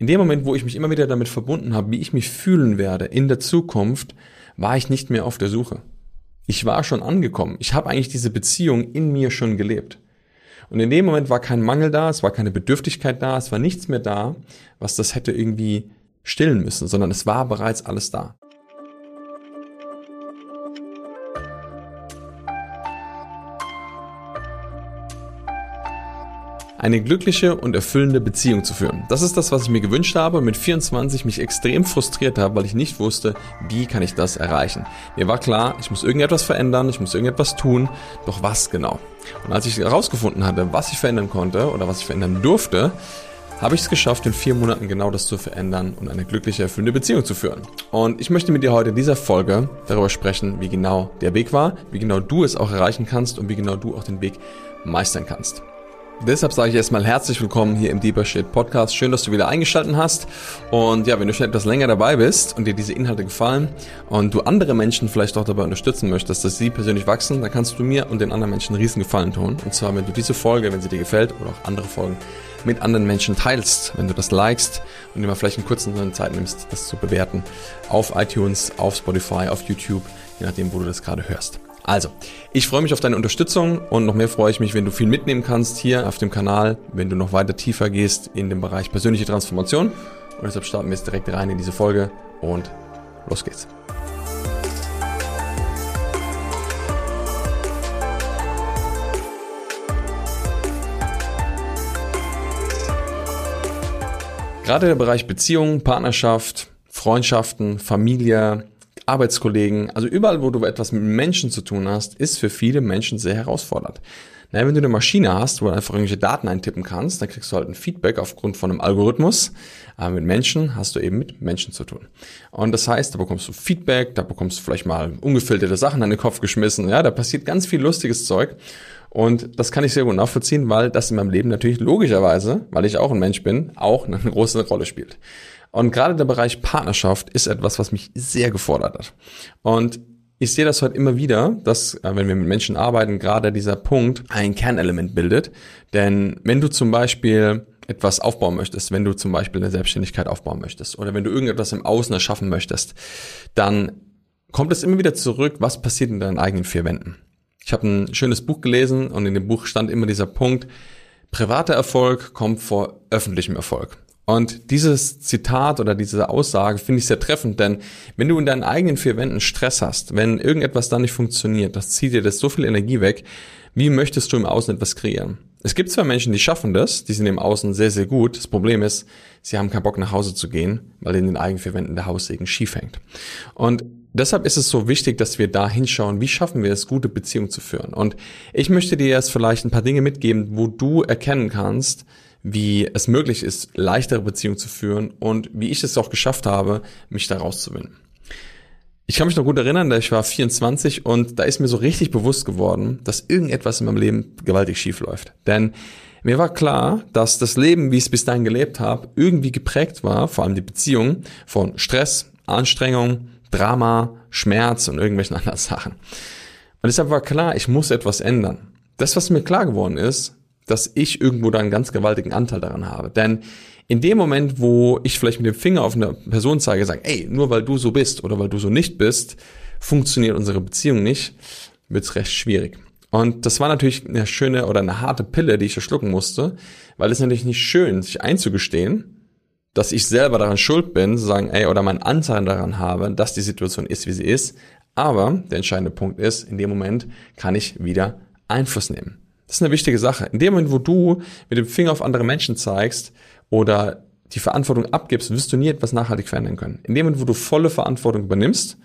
In dem Moment, wo ich mich immer wieder damit verbunden habe, wie ich mich fühlen werde in der Zukunft, war ich nicht mehr auf der Suche. Ich war schon angekommen. Ich habe eigentlich diese Beziehung in mir schon gelebt. Und in dem Moment war kein Mangel da, es war keine Bedürftigkeit da, es war nichts mehr da, was das hätte irgendwie stillen müssen, sondern es war bereits alles da. Eine glückliche und erfüllende Beziehung zu führen. Das ist das, was ich mir gewünscht habe, mit 24 mich extrem frustriert habe, weil ich nicht wusste, wie kann ich das erreichen. Mir war klar, ich muss irgendetwas verändern, ich muss irgendetwas tun, doch was genau? Und als ich herausgefunden hatte, was ich verändern konnte oder was ich verändern durfte, habe ich es geschafft, in vier Monaten genau das zu verändern und eine glückliche, erfüllende Beziehung zu führen. Und ich möchte mit dir heute in dieser Folge darüber sprechen, wie genau der Weg war, wie genau du es auch erreichen kannst und wie genau du auch den Weg meistern kannst. Deshalb sage ich erstmal herzlich willkommen hier im Deeper Shit Podcast. Schön, dass du wieder eingeschaltet hast. Und ja, wenn du schon etwas länger dabei bist und dir diese Inhalte gefallen und du andere Menschen vielleicht auch dabei unterstützen möchtest, dass sie persönlich wachsen, dann kannst du mir und den anderen Menschen einen riesen Gefallen tun. Und zwar, wenn du diese Folge, wenn sie dir gefällt oder auch andere Folgen mit anderen Menschen teilst, wenn du das likest und dir mal vielleicht einen kurzen Zeit nimmst, das zu bewerten auf iTunes, auf Spotify, auf YouTube, je nachdem, wo du das gerade hörst. Also, ich freue mich auf deine Unterstützung und noch mehr freue ich mich, wenn du viel mitnehmen kannst hier auf dem Kanal, wenn du noch weiter tiefer gehst in den Bereich persönliche Transformation. Und deshalb starten wir jetzt direkt rein in diese Folge und los geht's. Gerade der Bereich Beziehung, Partnerschaft, Freundschaften, Familie, Arbeitskollegen, also überall, wo du etwas mit Menschen zu tun hast, ist für viele Menschen sehr herausfordernd. Na, wenn du eine Maschine hast, wo du einfach irgendwelche Daten eintippen kannst, dann kriegst du halt ein Feedback aufgrund von einem Algorithmus. Aber mit Menschen hast du eben mit Menschen zu tun. Und das heißt, da bekommst du Feedback, da bekommst du vielleicht mal ungefilterte Sachen an den Kopf geschmissen. Ja, da passiert ganz viel lustiges Zeug. Und das kann ich sehr gut nachvollziehen, weil das in meinem Leben natürlich logischerweise, weil ich auch ein Mensch bin, auch eine große Rolle spielt. Und gerade der Bereich Partnerschaft ist etwas, was mich sehr gefordert hat. Und ich sehe das heute immer wieder, dass, äh, wenn wir mit Menschen arbeiten, gerade dieser Punkt ein Kernelement bildet. Denn wenn du zum Beispiel etwas aufbauen möchtest, wenn du zum Beispiel eine Selbstständigkeit aufbauen möchtest oder wenn du irgendetwas im Außen erschaffen möchtest, dann kommt es immer wieder zurück, was passiert in deinen eigenen vier Wänden. Ich habe ein schönes Buch gelesen und in dem Buch stand immer dieser Punkt, privater Erfolg kommt vor öffentlichem Erfolg. Und dieses Zitat oder diese Aussage finde ich sehr treffend, denn wenn du in deinen eigenen vier Wänden Stress hast, wenn irgendetwas da nicht funktioniert, das zieht dir das so viel Energie weg, wie möchtest du im Außen etwas kreieren? Es gibt zwar Menschen, die schaffen das, die sind im Außen sehr, sehr gut. Das Problem ist, sie haben keinen Bock nach Hause zu gehen, weil in den eigenen vier Wänden der Haussegen schief hängt. Und deshalb ist es so wichtig, dass wir da hinschauen, wie schaffen wir es, gute Beziehungen zu führen. Und ich möchte dir jetzt vielleicht ein paar Dinge mitgeben, wo du erkennen kannst, wie es möglich ist, leichtere Beziehungen zu führen und wie ich es auch geschafft habe, mich da rauszuwinden. Ich kann mich noch gut erinnern, da ich war 24 und da ist mir so richtig bewusst geworden, dass irgendetwas in meinem Leben gewaltig schief läuft. Denn mir war klar, dass das Leben, wie ich es bis dahin gelebt habe, irgendwie geprägt war, vor allem die Beziehung, von Stress, Anstrengung, Drama, Schmerz und irgendwelchen anderen Sachen. Und deshalb war klar, ich muss etwas ändern. Das, was mir klar geworden ist, dass ich irgendwo da einen ganz gewaltigen Anteil daran habe. Denn in dem Moment, wo ich vielleicht mit dem Finger auf eine Person zeige, sage, ey, nur weil du so bist oder weil du so nicht bist, funktioniert unsere Beziehung nicht, wird's recht schwierig. Und das war natürlich eine schöne oder eine harte Pille, die ich verschlucken musste, weil es natürlich nicht schön, sich einzugestehen, dass ich selber daran schuld bin, zu sagen, ey, oder meinen Anteil daran habe, dass die Situation ist, wie sie ist. Aber der entscheidende Punkt ist, in dem Moment kann ich wieder Einfluss nehmen. Das ist eine wichtige Sache. In dem Moment, wo du mit dem Finger auf andere Menschen zeigst oder die Verantwortung abgibst, wirst du nie etwas nachhaltig verändern können. In dem Moment, wo du volle Verantwortung übernimmst,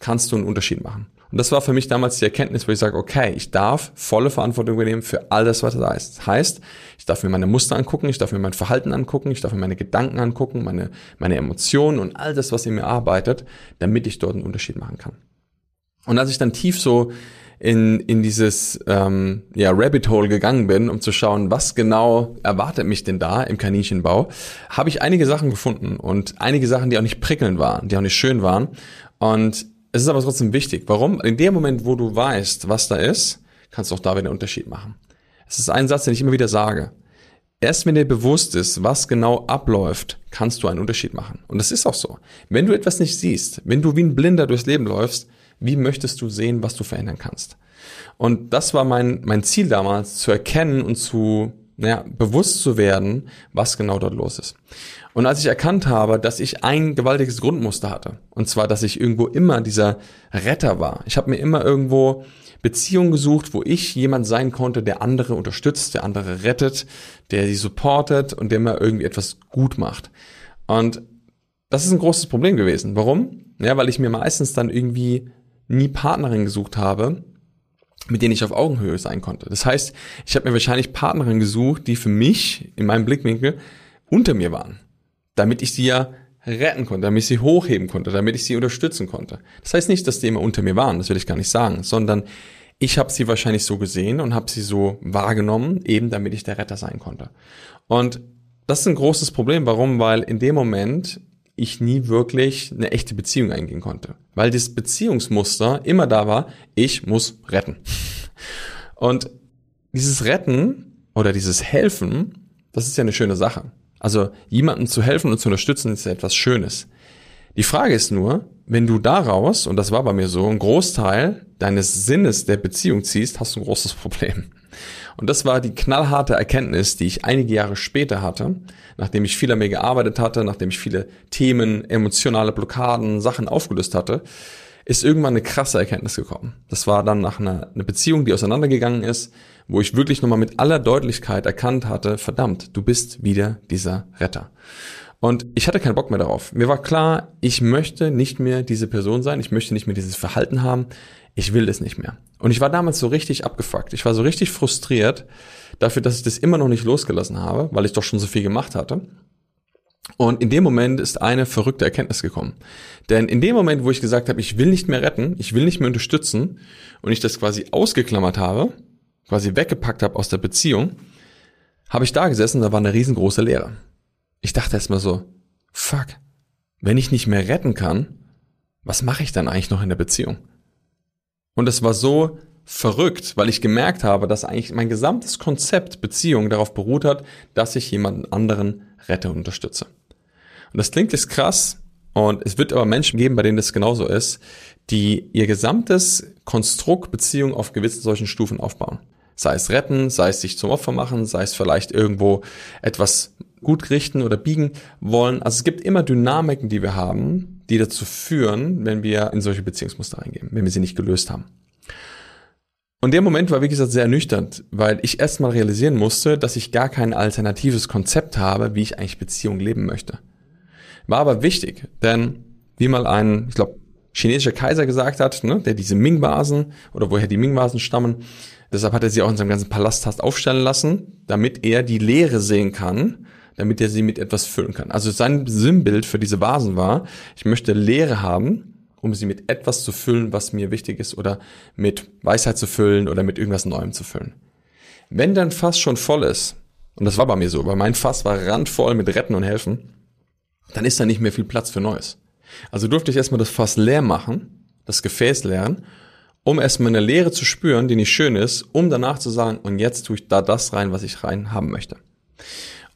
kannst du einen Unterschied machen. Und das war für mich damals die Erkenntnis, wo ich sage, okay, ich darf volle Verantwortung übernehmen für alles, was da ist. Heißt, ich darf mir meine Muster angucken, ich darf mir mein Verhalten angucken, ich darf mir meine Gedanken angucken, meine, meine Emotionen und all das, was in mir arbeitet, damit ich dort einen Unterschied machen kann. Und als ich dann tief so in, in dieses ähm, ja, Rabbit Hole gegangen bin, um zu schauen, was genau erwartet mich denn da im Kaninchenbau, habe ich einige Sachen gefunden und einige Sachen, die auch nicht prickelnd waren, die auch nicht schön waren. Und es ist aber trotzdem wichtig. Warum? In dem Moment, wo du weißt, was da ist, kannst du auch da wieder einen Unterschied machen. Es ist ein Satz, den ich immer wieder sage. Erst wenn dir bewusst ist, was genau abläuft, kannst du einen Unterschied machen. Und das ist auch so. Wenn du etwas nicht siehst, wenn du wie ein Blinder durchs Leben läufst, wie möchtest du sehen, was du verändern kannst? Und das war mein, mein Ziel damals, zu erkennen und zu, naja, bewusst zu werden, was genau dort los ist. Und als ich erkannt habe, dass ich ein gewaltiges Grundmuster hatte, und zwar, dass ich irgendwo immer dieser Retter war. Ich habe mir immer irgendwo Beziehungen gesucht, wo ich jemand sein konnte, der andere unterstützt, der andere rettet, der sie supportet und der mir irgendwie etwas gut macht. Und das ist ein großes Problem gewesen. Warum? Ja, weil ich mir meistens dann irgendwie nie Partnerin gesucht habe, mit denen ich auf Augenhöhe sein konnte. Das heißt, ich habe mir wahrscheinlich Partnerin gesucht, die für mich in meinem Blickwinkel unter mir waren, damit ich sie ja retten konnte, damit ich sie hochheben konnte, damit ich sie unterstützen konnte. Das heißt nicht, dass die immer unter mir waren, das will ich gar nicht sagen, sondern ich habe sie wahrscheinlich so gesehen und habe sie so wahrgenommen, eben damit ich der Retter sein konnte. Und das ist ein großes Problem. Warum? Weil in dem Moment ich nie wirklich eine echte Beziehung eingehen konnte. Weil das Beziehungsmuster immer da war, ich muss retten. Und dieses Retten oder dieses Helfen, das ist ja eine schöne Sache. Also jemanden zu helfen und zu unterstützen ist ja etwas Schönes. Die Frage ist nur, wenn du daraus, und das war bei mir so, einen Großteil deines Sinnes der Beziehung ziehst, hast du ein großes Problem. Und das war die knallharte Erkenntnis, die ich einige Jahre später hatte, nachdem ich viel an mir gearbeitet hatte, nachdem ich viele Themen, emotionale Blockaden, Sachen aufgelöst hatte, ist irgendwann eine krasse Erkenntnis gekommen. Das war dann nach einer, einer Beziehung, die auseinandergegangen ist, wo ich wirklich nochmal mit aller Deutlichkeit erkannt hatte, verdammt, du bist wieder dieser Retter. Und ich hatte keinen Bock mehr darauf. Mir war klar, ich möchte nicht mehr diese Person sein, ich möchte nicht mehr dieses Verhalten haben, ich will es nicht mehr. Und ich war damals so richtig abgefuckt. Ich war so richtig frustriert dafür, dass ich das immer noch nicht losgelassen habe, weil ich doch schon so viel gemacht hatte. Und in dem Moment ist eine verrückte Erkenntnis gekommen. Denn in dem Moment, wo ich gesagt habe, ich will nicht mehr retten, ich will nicht mehr unterstützen und ich das quasi ausgeklammert habe, quasi weggepackt habe aus der Beziehung, habe ich da gesessen, da war eine riesengroße Leere. Ich dachte erstmal so, fuck, wenn ich nicht mehr retten kann, was mache ich dann eigentlich noch in der Beziehung? Und es war so verrückt, weil ich gemerkt habe, dass eigentlich mein gesamtes Konzept Beziehung darauf beruht hat, dass ich jemanden anderen rette und unterstütze. Und das klingt jetzt krass und es wird aber Menschen geben, bei denen das genauso ist, die ihr gesamtes Konstrukt Beziehung auf gewissen solchen Stufen aufbauen. Sei es retten, sei es sich zum Opfer machen, sei es vielleicht irgendwo etwas gut richten oder biegen wollen. Also es gibt immer Dynamiken, die wir haben, die dazu führen, wenn wir in solche Beziehungsmuster reingehen, wenn wir sie nicht gelöst haben. Und der Moment war, wie gesagt, sehr ernüchternd, weil ich erstmal realisieren musste, dass ich gar kein alternatives Konzept habe, wie ich eigentlich Beziehung leben möchte. War aber wichtig, denn wie mal ein, ich glaube, chinesischer Kaiser gesagt hat, ne, der diese Ming-Vasen oder woher die Ming-Vasen stammen, deshalb hat er sie auch in seinem ganzen Palast aufstellen lassen, damit er die Leere sehen kann, damit er sie mit etwas füllen kann. Also sein Sinnbild für diese Vasen war, ich möchte Leere haben, um sie mit etwas zu füllen, was mir wichtig ist, oder mit Weisheit zu füllen oder mit irgendwas Neuem zu füllen. Wenn dein Fass schon voll ist, und das war bei mir so, weil mein Fass war randvoll mit Retten und Helfen, dann ist da nicht mehr viel Platz für Neues. Also durfte ich erstmal das Fass leer machen, das Gefäß leeren, um erstmal eine Leere zu spüren, die nicht schön ist, um danach zu sagen, und jetzt tue ich da das rein, was ich rein haben möchte.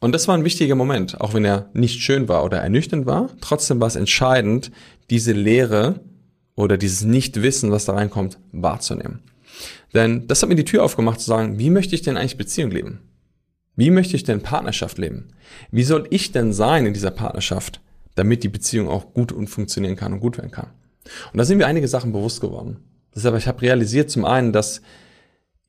Und das war ein wichtiger Moment, auch wenn er nicht schön war oder ernüchternd war. Trotzdem war es entscheidend, diese Lehre oder dieses Nichtwissen, was da reinkommt, wahrzunehmen. Denn das hat mir die Tür aufgemacht zu sagen, wie möchte ich denn eigentlich Beziehung leben? Wie möchte ich denn Partnerschaft leben? Wie soll ich denn sein in dieser Partnerschaft, damit die Beziehung auch gut und funktionieren kann und gut werden kann? Und da sind mir einige Sachen bewusst geworden. Deshalb, ich habe realisiert zum einen, dass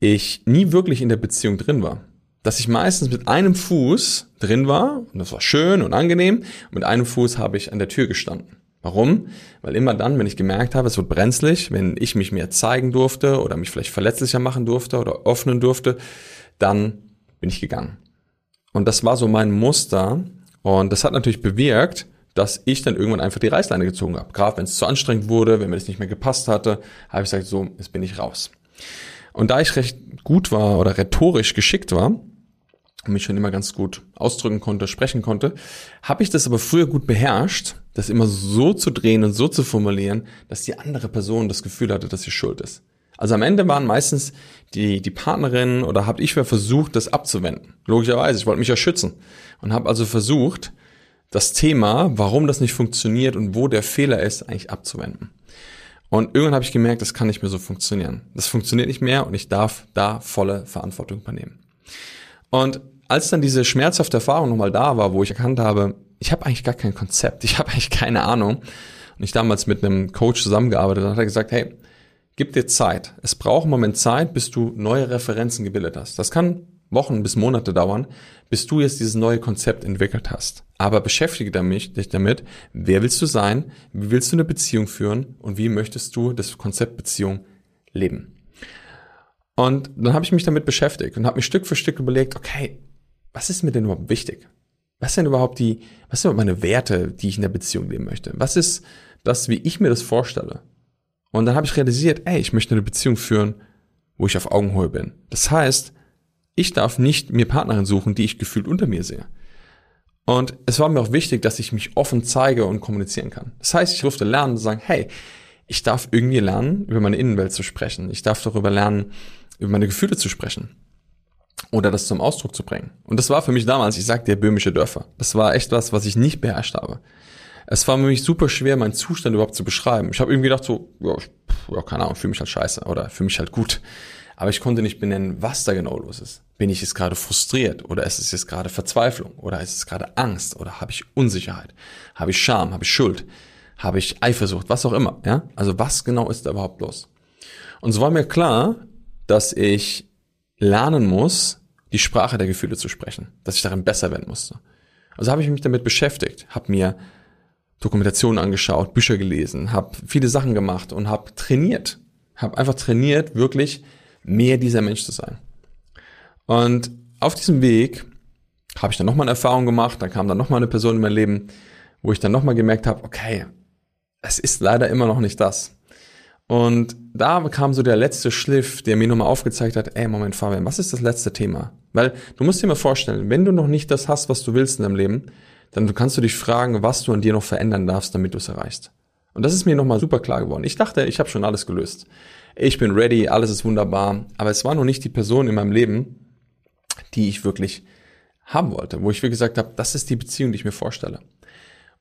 ich nie wirklich in der Beziehung drin war dass ich meistens mit einem Fuß drin war, und das war schön und angenehm, und mit einem Fuß habe ich an der Tür gestanden. Warum? Weil immer dann, wenn ich gemerkt habe, es wird brenzlig, wenn ich mich mehr zeigen durfte oder mich vielleicht verletzlicher machen durfte oder öffnen durfte, dann bin ich gegangen. Und das war so mein Muster und das hat natürlich bewirkt, dass ich dann irgendwann einfach die Reißleine gezogen habe. Gerade wenn es zu anstrengend wurde, wenn mir das nicht mehr gepasst hatte, habe ich gesagt, so, jetzt bin ich raus. Und da ich recht gut war oder rhetorisch geschickt war, mich schon immer ganz gut ausdrücken konnte, sprechen konnte, habe ich das aber früher gut beherrscht, das immer so zu drehen und so zu formulieren, dass die andere Person das Gefühl hatte, dass sie schuld ist. Also am Ende waren meistens die, die Partnerin oder habt ich versucht, das abzuwenden. Logischerweise, ich wollte mich ja schützen. Und habe also versucht, das Thema, warum das nicht funktioniert und wo der Fehler ist, eigentlich abzuwenden. Und irgendwann habe ich gemerkt, das kann nicht mehr so funktionieren. Das funktioniert nicht mehr und ich darf da volle Verantwortung übernehmen. Und als dann diese schmerzhafte Erfahrung nochmal da war, wo ich erkannt habe, ich habe eigentlich gar kein Konzept, ich habe eigentlich keine Ahnung. Und ich damals mit einem Coach zusammengearbeitet habe, hat er gesagt, hey, gib dir Zeit. Es braucht einen Moment Zeit, bis du neue Referenzen gebildet hast. Das kann Wochen bis Monate dauern, bis du jetzt dieses neue Konzept entwickelt hast. Aber beschäftige dich damit, wer willst du sein, wie willst du eine Beziehung führen und wie möchtest du das Konzept Beziehung leben. Und dann habe ich mich damit beschäftigt und habe mir Stück für Stück überlegt, okay, was ist mir denn überhaupt wichtig? Was sind überhaupt die, was sind meine Werte, die ich in der Beziehung leben möchte? Was ist das, wie ich mir das vorstelle? Und dann habe ich realisiert, ey, ich möchte eine Beziehung führen, wo ich auf Augenhöhe bin. Das heißt, ich darf nicht mir Partnerin suchen, die ich gefühlt unter mir sehe. Und es war mir auch wichtig, dass ich mich offen zeige und kommunizieren kann. Das heißt, ich durfte lernen und sagen, hey, ich darf irgendwie lernen, über meine Innenwelt zu sprechen. Ich darf darüber lernen, über meine Gefühle zu sprechen. Oder das zum Ausdruck zu bringen. Und das war für mich damals, ich sagte ja, böhmische Dörfer. Das war echt was, was ich nicht beherrscht habe. Es war für mich super schwer, meinen Zustand überhaupt zu beschreiben. Ich habe irgendwie gedacht so, ja, ja keine Ahnung, fühle mich halt scheiße oder fühle mich halt gut. Aber ich konnte nicht benennen, was da genau los ist. Bin ich jetzt gerade frustriert oder ist es jetzt gerade Verzweiflung oder ist es gerade Angst oder habe ich Unsicherheit? Habe ich Scham? Habe ich Schuld? Habe ich Eifersucht? Was auch immer, ja? Also was genau ist da überhaupt los? Und so war mir klar, dass ich lernen muss, die Sprache der Gefühle zu sprechen, dass ich darin besser werden musste. Also habe ich mich damit beschäftigt, habe mir Dokumentationen angeschaut, Bücher gelesen, habe viele Sachen gemacht und habe trainiert, habe einfach trainiert, wirklich mehr dieser Mensch zu sein. Und auf diesem Weg habe ich dann nochmal eine Erfahrung gemacht, dann kam dann nochmal eine Person in mein Leben, wo ich dann nochmal gemerkt habe, okay, es ist leider immer noch nicht das. Und da kam so der letzte Schliff, der mir nochmal aufgezeigt hat, ey, Moment, Fabian, was ist das letzte Thema? Weil du musst dir mal vorstellen, wenn du noch nicht das hast, was du willst in deinem Leben, dann kannst du dich fragen, was du an dir noch verändern darfst, damit du es erreichst. Und das ist mir nochmal super klar geworden. Ich dachte, ich habe schon alles gelöst. Ich bin ready, alles ist wunderbar. Aber es war noch nicht die Person in meinem Leben, die ich wirklich haben wollte, wo ich wie gesagt habe, das ist die Beziehung, die ich mir vorstelle.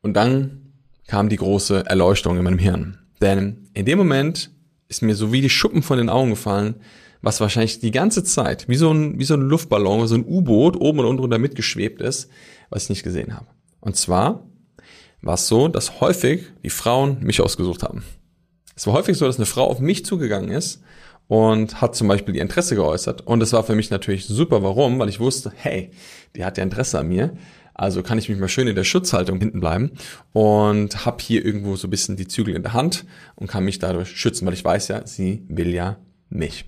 Und dann kam die große Erleuchtung in meinem Hirn. Denn in dem Moment ist mir so wie die Schuppen von den Augen gefallen, was wahrscheinlich die ganze Zeit wie so ein, wie so ein Luftballon, so ein U-Boot oben und unten drunter mitgeschwebt ist, was ich nicht gesehen habe. Und zwar war es so, dass häufig die Frauen mich ausgesucht haben. Es war häufig so, dass eine Frau auf mich zugegangen ist und hat zum Beispiel ihr Interesse geäußert. Und das war für mich natürlich super. Warum? Weil ich wusste, hey, die hat ja Interesse an mir. Also kann ich mich mal schön in der Schutzhaltung hinten bleiben und habe hier irgendwo so ein bisschen die Zügel in der Hand und kann mich dadurch schützen, weil ich weiß ja, sie will ja mich.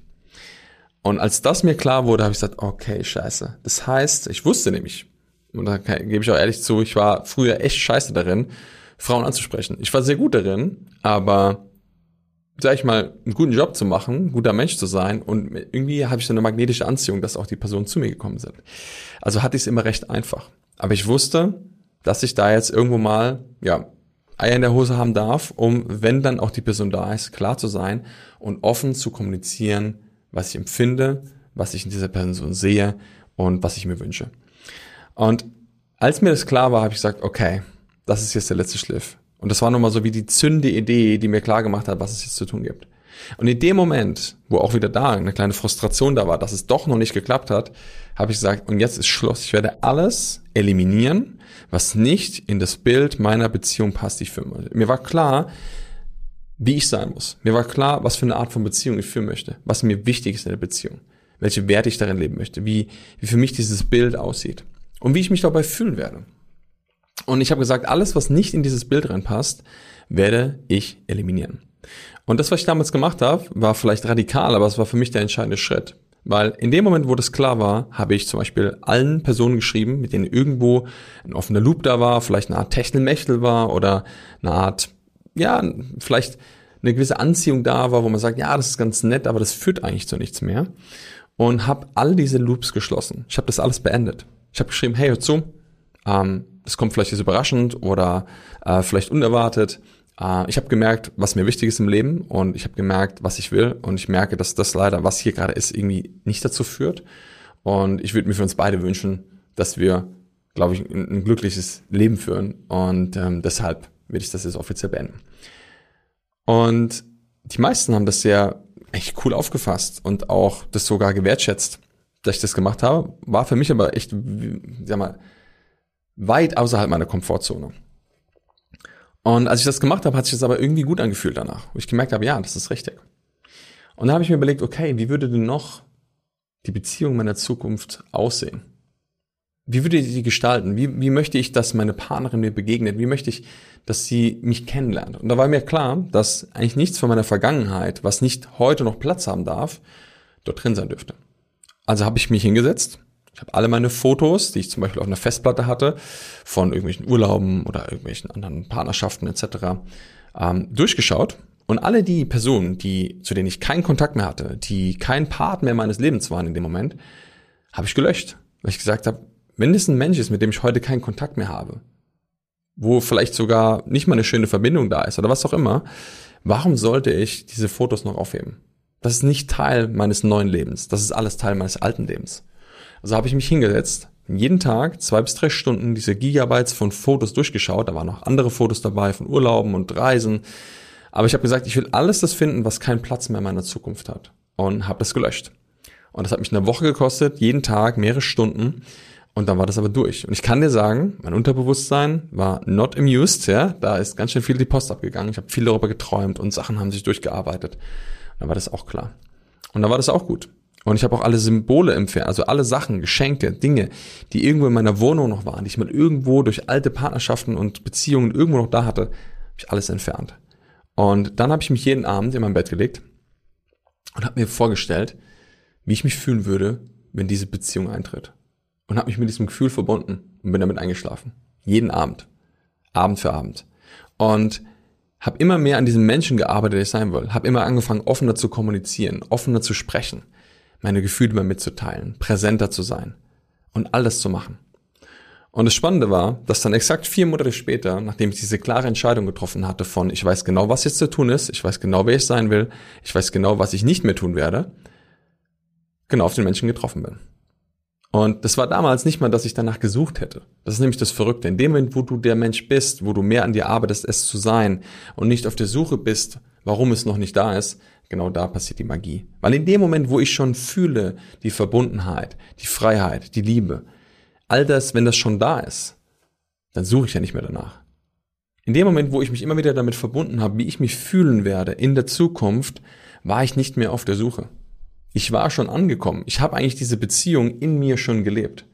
Und als das mir klar wurde, habe ich gesagt, okay, scheiße. Das heißt, ich wusste nämlich, und da gebe ich auch ehrlich zu, ich war früher echt scheiße darin, Frauen anzusprechen. Ich war sehr gut darin, aber sag ich mal, einen guten Job zu machen, guter Mensch zu sein und irgendwie habe ich so eine magnetische Anziehung, dass auch die Personen zu mir gekommen sind. Also hatte ich es immer recht einfach. Aber ich wusste, dass ich da jetzt irgendwo mal, ja, Eier in der Hose haben darf, um, wenn dann auch die Person da ist, klar zu sein und offen zu kommunizieren, was ich empfinde, was ich in dieser Person sehe und was ich mir wünsche. Und als mir das klar war, habe ich gesagt, okay, das ist jetzt der letzte Schliff. Und das war nochmal so wie die zünde Idee, die mir klar gemacht hat, was es jetzt zu tun gibt. Und in dem Moment, wo auch wieder da eine kleine Frustration da war, dass es doch noch nicht geklappt hat, habe ich gesagt, und jetzt ist Schluss. Ich werde alles eliminieren, was nicht in das Bild meiner Beziehung passt, die ich führen möchte. Mir war klar, wie ich sein muss. Mir war klar, was für eine Art von Beziehung ich führen möchte, was mir wichtig ist in der Beziehung, welche Werte ich darin leben möchte, wie, wie für mich dieses Bild aussieht und wie ich mich dabei fühlen werde. Und ich habe gesagt, alles, was nicht in dieses Bild reinpasst, werde ich eliminieren. Und das, was ich damals gemacht habe, war vielleicht radikal, aber es war für mich der entscheidende Schritt. Weil in dem Moment, wo das klar war, habe ich zum Beispiel allen Personen geschrieben, mit denen irgendwo ein offener Loop da war, vielleicht eine Art Techtelmechtel war oder eine Art, ja, vielleicht eine gewisse Anziehung da war, wo man sagt, ja, das ist ganz nett, aber das führt eigentlich zu nichts mehr. Und habe all diese Loops geschlossen. Ich habe das alles beendet. Ich habe geschrieben, hey, hör zu, ähm, es kommt vielleicht jetzt überraschend oder äh, vielleicht unerwartet, Äh, ich habe gemerkt, was mir wichtig ist im Leben und ich habe gemerkt, was ich will und ich merke, dass das leider, was hier gerade ist, irgendwie nicht dazu führt. Und ich würde mir für uns beide wünschen, dass wir, glaube ich, ein, ein glückliches Leben führen und ähm, deshalb will ich das jetzt offiziell beenden. Und die meisten haben das sehr echt cool aufgefasst und auch das sogar gewertschätzt, dass ich das gemacht habe. War für mich aber echt, sag mal, weit außerhalb meiner Komfortzone. Und als ich das gemacht habe, hat sich das aber irgendwie gut angefühlt danach, wo ich gemerkt habe, ja, das ist richtig. Und dann habe ich mir überlegt, okay, wie würde denn noch die Beziehung meiner Zukunft aussehen? Wie würde ich die gestalten? Wie, wie möchte ich, dass meine Partnerin mir begegnet? Wie möchte ich, dass sie mich kennenlernt? Und da war mir klar, dass eigentlich nichts von meiner Vergangenheit, was nicht heute noch Platz haben darf, dort drin sein dürfte. Also habe ich mich hingesetzt. Ich habe alle meine Fotos, die ich zum Beispiel auf einer Festplatte hatte, von irgendwelchen Urlauben oder irgendwelchen anderen Partnerschaften etc., ähm, durchgeschaut. Und alle die Personen, die, zu denen ich keinen Kontakt mehr hatte, die kein Part mehr meines Lebens waren in dem Moment, habe ich gelöscht. Weil ich gesagt habe, wenn es ein Mensch ist, mit dem ich heute keinen Kontakt mehr habe, wo vielleicht sogar nicht mal eine schöne Verbindung da ist oder was auch immer, warum sollte ich diese Fotos noch aufheben? Das ist nicht Teil meines neuen Lebens. Das ist alles Teil meines alten Lebens. Also habe ich mich hingesetzt, jeden Tag zwei bis drei Stunden diese Gigabytes von Fotos durchgeschaut. Da waren noch andere Fotos dabei von Urlauben und Reisen. Aber ich habe gesagt, ich will alles das finden, was keinen Platz mehr in meiner Zukunft hat. Und habe das gelöscht. Und das hat mich eine Woche gekostet, jeden Tag mehrere Stunden. Und dann war das aber durch. Und ich kann dir sagen, mein Unterbewusstsein war not amused, ja. Da ist ganz schön viel die Post abgegangen. Ich habe viel darüber geträumt und Sachen haben sich durchgearbeitet. Dann war das auch klar. Und dann war das auch gut. Und ich habe auch alle Symbole empfehlen, also alle Sachen, Geschenke, Dinge, die irgendwo in meiner Wohnung noch waren, die ich mal irgendwo durch alte Partnerschaften und Beziehungen irgendwo noch da hatte, habe ich alles entfernt. Und dann habe ich mich jeden Abend in mein Bett gelegt und habe mir vorgestellt, wie ich mich fühlen würde, wenn diese Beziehung eintritt und habe mich mit diesem Gefühl verbunden und bin damit eingeschlafen. Jeden Abend. Abend für Abend. Und habe immer mehr an diesem Menschen gearbeitet, der ich sein will. Habe immer angefangen, offener zu kommunizieren, offener zu sprechen, meine Gefühle mehr mitzuteilen, präsenter zu sein und all das zu machen. Und das Spannende war, dass dann exakt vier Monate später, nachdem ich diese klare Entscheidung getroffen hatte von, ich weiß genau, was jetzt zu tun ist, ich weiß genau, wer ich sein will, ich weiß genau, was ich nicht mehr tun werde, genau auf den Menschen getroffen bin. Und das war damals nicht mal, dass ich danach gesucht hätte. Das ist nämlich das Verrückte. In dem Moment, wo du der Mensch bist, wo du mehr an dir arbeitest, es zu sein und nicht auf der Suche bist, warum es noch nicht da ist, genau da passiert die Magie. Weil in dem Moment, wo ich schon fühle, die Verbundenheit, die Freiheit, die Liebe, all das, wenn das schon da ist, dann suche ich ja nicht mehr danach. In dem Moment, wo ich mich immer wieder damit verbunden habe, wie ich mich fühlen werde in der Zukunft, war ich nicht mehr auf der Suche. Ich war schon angekommen. Ich habe eigentlich diese Beziehung in mir schon gelebt.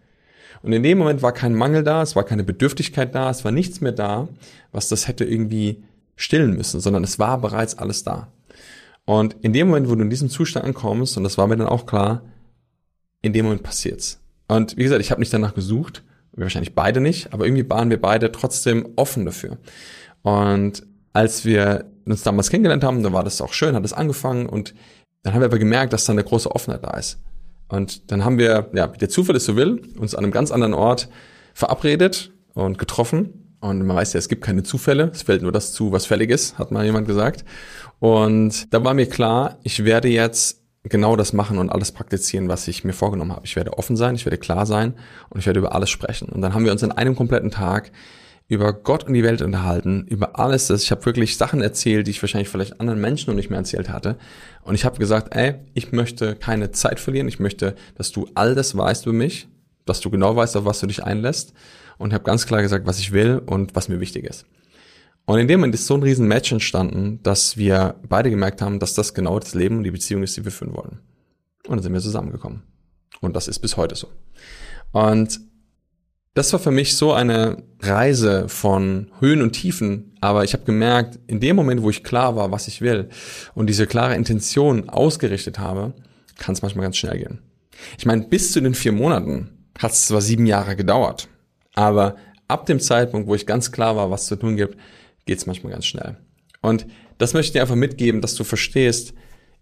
Und in dem Moment war kein Mangel da, es war keine Bedürftigkeit da, es war nichts mehr da, was das hätte irgendwie stillen müssen, sondern es war bereits alles da. Und in dem Moment, wo du in diesem Zustand ankommst, und das war mir dann auch klar, in dem Moment passiert's. Und wie gesagt, ich habe nicht danach gesucht, wir wahrscheinlich beide nicht, aber irgendwie waren wir beide trotzdem offen dafür. Und als wir uns damals kennengelernt haben, dann war das auch schön, hat es angefangen und dann haben wir aber gemerkt, dass da eine große Offenheit da ist. Und dann haben wir, ja, wie der Zufall es so will, uns an einem ganz anderen Ort verabredet und getroffen. Und man weiß ja, es gibt keine Zufälle, es fällt nur das zu, was fällig ist, hat mal jemand gesagt. Und da war mir klar, ich werde jetzt genau das machen und alles praktizieren, was ich mir vorgenommen habe. Ich werde offen sein, ich werde klar sein und ich werde über alles sprechen. Und dann haben wir uns in einem kompletten Tag über Gott und die Welt unterhalten, über alles das. Ich habe wirklich Sachen erzählt, die ich wahrscheinlich vielleicht anderen Menschen noch nicht mehr erzählt hatte. Und ich habe gesagt, ey, ich möchte keine Zeit verlieren. Ich möchte, dass du all das weißt über mich, dass du genau weißt, auf was du dich einlässt. Und habe ganz klar gesagt, was ich will und was mir wichtig ist. Und in dem Moment ist so ein riesen Match entstanden, dass wir beide gemerkt haben, dass das genau das Leben und die Beziehung ist, die wir führen wollen. Und dann sind wir zusammengekommen. Und das ist bis heute so. Und das war für mich so eine Reise von Höhen und Tiefen, aber ich habe gemerkt, in dem Moment, wo ich klar war, was ich will und diese klare Intention ausgerichtet habe, kann es manchmal ganz schnell gehen. Ich meine, bis zu den vier Monaten hat es zwar sieben Jahre gedauert, aber ab dem Zeitpunkt, wo ich ganz klar war, was zu tun gibt, geht es manchmal ganz schnell. Und das möchte ich dir einfach mitgeben, dass du verstehst,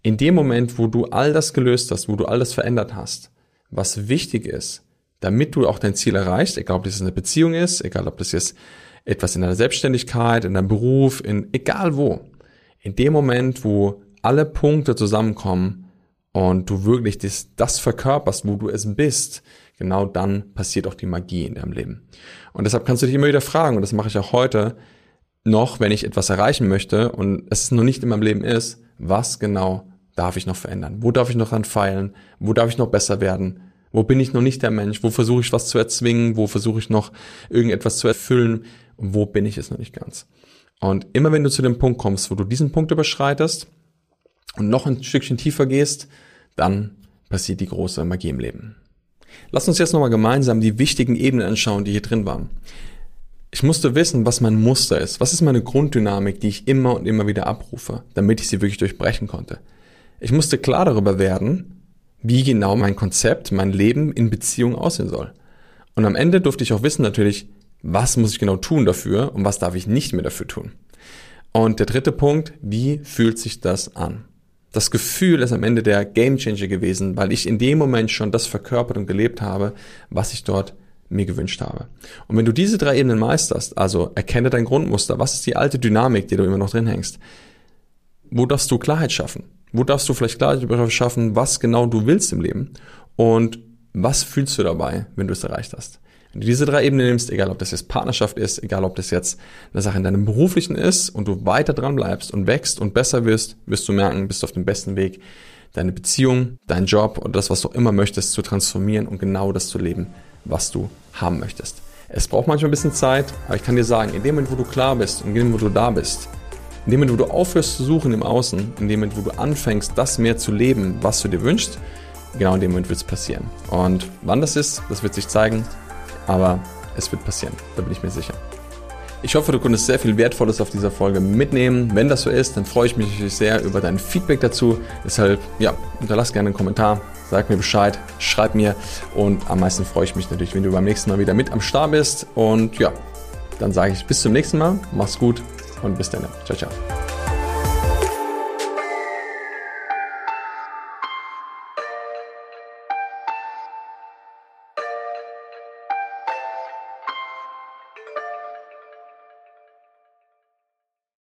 in dem Moment, wo du all das gelöst hast, wo du all das verändert hast, was wichtig ist, damit du auch dein Ziel erreichst, egal ob das eine Beziehung ist, egal ob das jetzt etwas in deiner Selbstständigkeit, in deinem Beruf, in egal wo. In dem Moment, wo alle Punkte zusammenkommen und du wirklich das, das verkörperst, wo du es bist, genau dann passiert auch die Magie in deinem Leben. Und deshalb kannst du dich immer wieder fragen, und das mache ich auch heute noch, wenn ich etwas erreichen möchte und es noch nicht in meinem Leben ist, was genau darf ich noch verändern? Wo darf ich noch dran feilen? Wo darf ich noch besser werden? Wo bin ich noch nicht der Mensch? Wo versuche ich was zu erzwingen? Wo versuche ich noch irgendetwas zu erfüllen? Wo bin ich es noch nicht ganz? Und immer wenn du zu dem Punkt kommst, wo du diesen Punkt überschreitest und noch ein Stückchen tiefer gehst, dann passiert die große Magie im Leben. Lass uns jetzt nochmal gemeinsam die wichtigen Ebenen anschauen, die hier drin waren. Ich musste wissen, was mein Muster ist. Was ist meine Grunddynamik, die ich immer und immer wieder abrufe, damit ich sie wirklich durchbrechen konnte. Ich musste klar darüber werden, wie genau mein Konzept, mein Leben in Beziehung aussehen soll. Und am Ende durfte ich auch wissen natürlich, was muss ich genau tun dafür und was darf ich nicht mehr dafür tun. Und der dritte Punkt, wie fühlt sich das an? Das Gefühl ist am Ende der Gamechanger gewesen, weil ich in dem Moment schon das verkörpert und gelebt habe, was ich dort mir gewünscht habe. Und wenn du diese drei Ebenen meisterst, also erkenne dein Grundmuster, was ist die alte Dynamik, die du immer noch drin hängst, wo darfst du Klarheit schaffen? Wo darfst du vielleicht Klarheit schaffen, was genau du willst im Leben und was fühlst du dabei, wenn du es erreicht hast? Wenn du diese drei Ebenen nimmst, egal ob das jetzt Partnerschaft ist, egal ob das jetzt eine Sache in deinem beruflichen ist und du weiter dran bleibst und wächst und besser wirst, wirst du merken, bist du auf dem besten Weg, deine Beziehung, deinen Job oder das, was du immer möchtest, zu transformieren und genau das zu leben, was du haben möchtest. Es braucht manchmal ein bisschen Zeit, aber ich kann dir sagen, in dem Moment, wo du klar bist und in dem Moment, wo du da bist, in dem Moment, wo du aufhörst zu suchen im Außen, in dem Moment, wo du anfängst, das mehr zu leben, was du dir wünschst, genau in dem Moment wird es passieren. Und wann das ist, das wird sich zeigen, aber es wird passieren, da bin ich mir sicher. Ich hoffe, du konntest sehr viel Wertvolles auf dieser Folge mitnehmen. Wenn das so ist, dann freue ich mich sehr über dein Feedback dazu. Deshalb, ja, unterlass gerne einen Kommentar, sag mir Bescheid, schreib mir und am meisten freue ich mich natürlich, wenn du beim nächsten Mal wieder mit am Start bist. Und ja, dann sage ich bis zum nächsten Mal, mach's gut und bis dann. Ciao, ciao.